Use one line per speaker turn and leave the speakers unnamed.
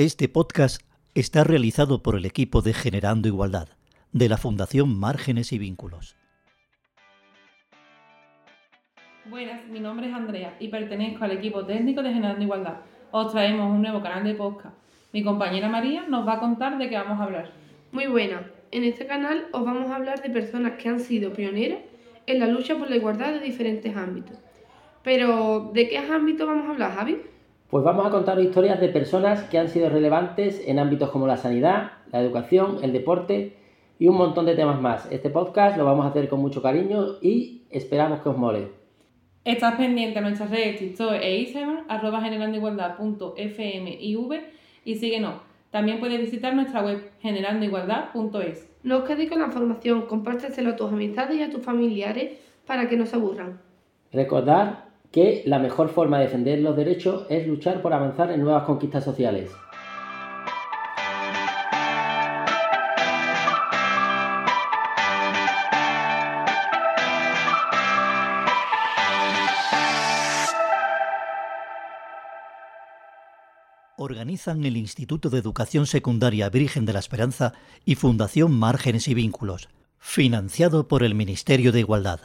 Este podcast está realizado por el equipo de Generando Igualdad, de la Fundación Márgenes y Vínculos.
Buenas, mi nombre es Andrea y pertenezco al equipo técnico de Generando Igualdad. Os traemos un nuevo canal de podcast. Mi compañera María nos va a contar de qué vamos a hablar.
Muy buena. En este canal os vamos a hablar de personas que han sido pioneras en la lucha por la igualdad de diferentes ámbitos. Pero, ¿de qué ámbito vamos a hablar, Javi?
Pues vamos a contar historias de personas que han sido relevantes en ámbitos como la sanidad, la educación, el deporte y un montón de temas más. Este podcast lo vamos a hacer con mucho cariño y esperamos que os mole.
Estás pendiente a nuestras redes TikTok e Instagram, arroba generandoigualdad.fmiv y síguenos. También puedes visitar nuestra web generandoigualdad.es.
No os quedéis con la información, compárteselo a tus amistades y a tus familiares para que no se aburran.
Recordar que la mejor forma de defender los derechos es luchar por avanzar en nuevas conquistas sociales.
Organizan el Instituto de Educación Secundaria Virgen de la Esperanza y Fundación Márgenes y Vínculos, financiado por el Ministerio de Igualdad.